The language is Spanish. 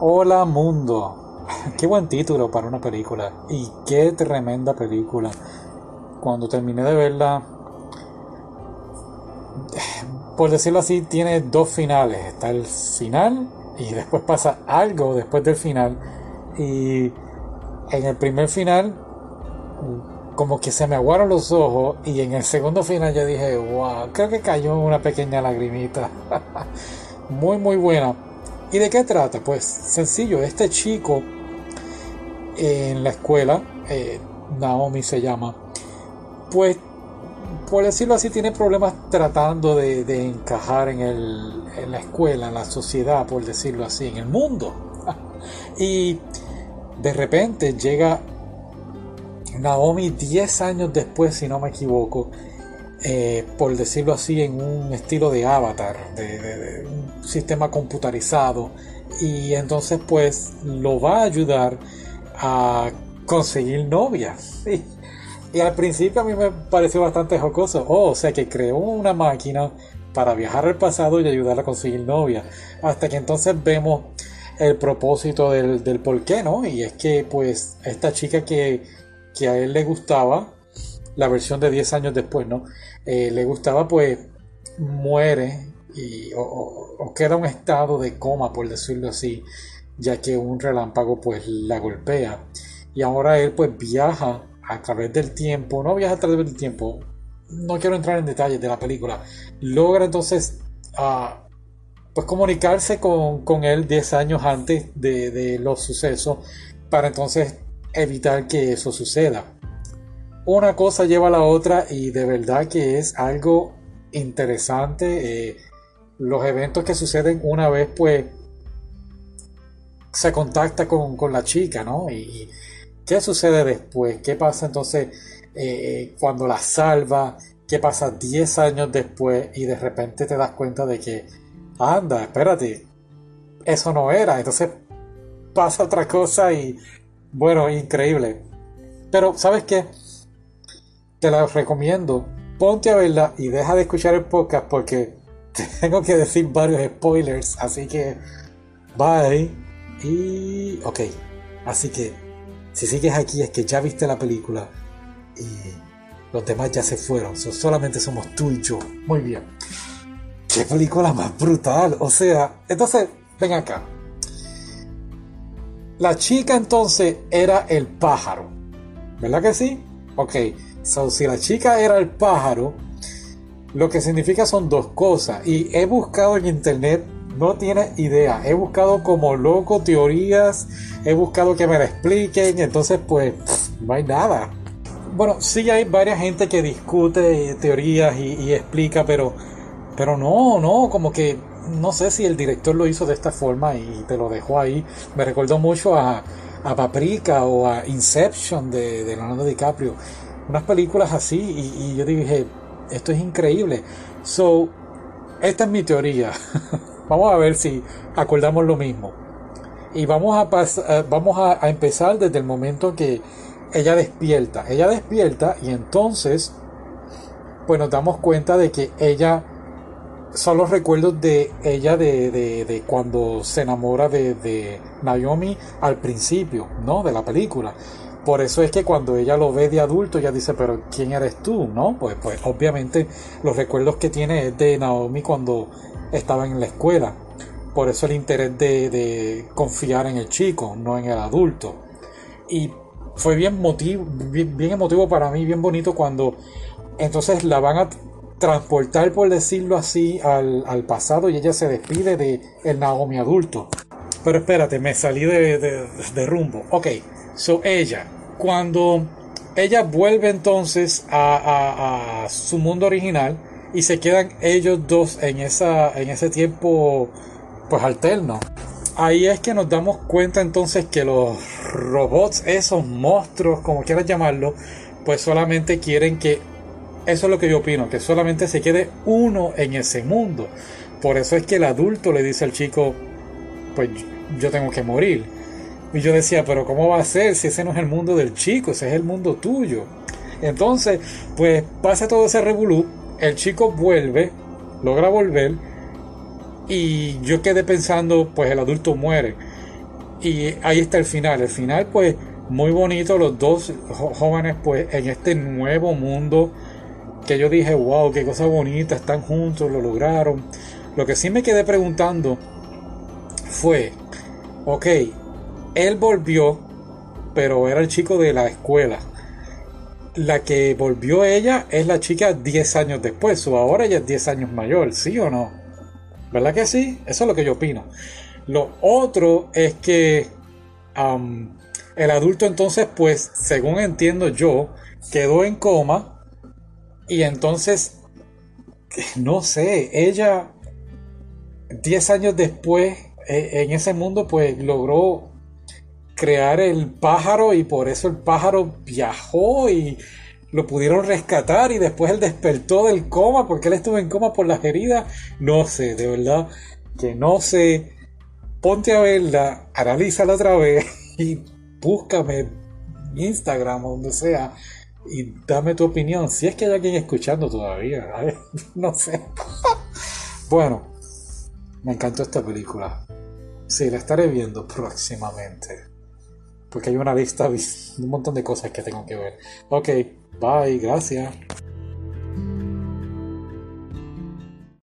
Hola mundo. Qué buen título para una película. Y qué tremenda película. Cuando terminé de verla, por decirlo así, tiene dos finales. Está el final y después pasa algo después del final. Y en el primer final, como que se me aguaron los ojos. Y en el segundo final yo dije, wow, creo que cayó una pequeña lagrimita. muy, muy buena. ¿Y de qué trata? Pues sencillo, este chico en la escuela, eh, Naomi se llama, pues por decirlo así, tiene problemas tratando de, encajar en, el, en la escuela, en la sociedad, por decirlo así, en el mundo. y de repente llega Naomi 10 años después, si no me equivoco, eh, por decirlo así, en un estilo de avatar, de, un sistema computarizado. Y entonces pues lo va a ayudar a conseguir novia. Y al principio a mí me pareció bastante jocoso. Oh, o sea que creó una máquina para viajar al pasado y ayudar a conseguir novia. Hasta que entonces vemos el propósito del, del por qué, ¿no? Y es que pues esta chica que, que a él le gustaba, la versión de 10 años después, ¿no? Eh, le gustaba, pues muere y, o, queda un estado de coma, por decirlo así, ya que un relámpago pues la golpea. Y ahora él pues viaja a través del tiempo, no viaja a través del tiempo, no quiero entrar en detalles de la película, logra entonces uh, pues comunicarse con, con, él 10 años antes de, de los sucesos para entonces evitar que eso suceda una cosa lleva a la otra y de verdad que es algo interesante. Eh, los eventos que suceden una vez, pues, se contacta con, la chica, ¿no? Y, qué sucede después, qué pasa entonces eh, cuando la salva, qué pasa 10 años después y de repente te das cuenta de que, anda, espérate, eso no era. Entonces pasa otra cosa y, bueno, increíble. Pero, ¿sabes qué? Te la recomiendo. Ponte a verla y deja de escuchar el podcast porque tengo que decir varios spoilers. Así que, bye. Y, ok. Así que, si sigues aquí es que ya viste la película y los demás ya se fueron. solamente somos tú y yo. Muy bien. Qué película más brutal. O sea, entonces, ven acá. La chica entonces era el pájaro. ¿Verdad que sí? Ok si la chica era el pájaro, lo que significa son dos cosas. Y he buscado en internet, no tiene idea. He buscado como loco teorías, he buscado que me la expliquen, entonces pues no hay nada. Bueno, sí hay varias gente que discute teorías y, explica, pero, pero no, no, como que no sé si el director lo hizo de esta forma y te lo dejó ahí. Me recordó mucho a, a Paprika o a Inception de, de Leonardo DiCaprio unas películas así y, yo dije, esto es increíble. So, esta es mi teoría. vamos a ver si acordamos lo mismo. Y vamos a, eh, vamos a, empezar desde el momento que ella despierta. Ella despierta y entonces, pues nos damos cuenta de que ella son los recuerdos de ella de, de, cuando se enamora de, de, Naomi al principio, ¿no? De la película. Por eso es que cuando ella lo ve de adulto, ella dice, pero ¿quién eres tú? ¿No? Pues, pues obviamente los recuerdos que tiene es de Naomi cuando estaba en la escuela. Por eso el interés de, confiar en el chico, no en el adulto. Y fue bien, motivo, bien, emotivo para mí, bien bonito cuando entonces la van a transportar, por decirlo así, al, pasado y ella se despide de el Naomi adulto. Pero espérate, me salí de, de rumbo. Ok, so ella, cuando ella vuelve entonces a, su mundo original y se quedan ellos dos en, esa, en ese tiempo pues alterno. Ahí es que nos damos cuenta entonces que los robots, esos monstruos, como quieras llamarlo, pues solamente quieren que, eso es lo que yo opino, que solamente se quede uno en ese mundo. Por eso es que el adulto le dice al chico, pues yo tengo que morir. Y yo decía, pero ¿cómo va a ser si ese no es el mundo del chico, ese es el mundo tuyo? Entonces, pues pasa todo ese revolú, el chico vuelve, logra volver, y yo quedé pensando, pues el adulto muere. Y ahí está el final. El final, pues, muy bonito. Los dos jóvenes, pues, en este nuevo mundo que yo dije, wow, qué cosa bonita, están juntos, lo lograron. Lo que sí me quedé preguntando fue, ok, él volvió, pero era el chico de la escuela. La que volvió ella es la chica 10 años después, o ahora ella es 10 años mayor, ¿sí o no? ¿Verdad que sí? Eso es lo que yo opino. Lo otro es que el adulto entonces, pues, según entiendo yo, quedó en coma y entonces, no sé, ella 10 años después, e, en ese mundo, pues logró crear el pájaro y por eso el pájaro viajó y lo pudieron rescatar y después él despertó del coma porque él estuvo en coma por las heridas. No sé, de verdad que no sé. Ponte a verla, analízala otra vez y búscame Instagram o donde sea y dame tu opinión. Si es que hay alguien escuchando todavía, no sé. bueno, me encantó esta película. Sí, la estaré viendo próximamente. Porque hay una lista de un montón de cosas que tengo que ver. Ok, bye, gracias.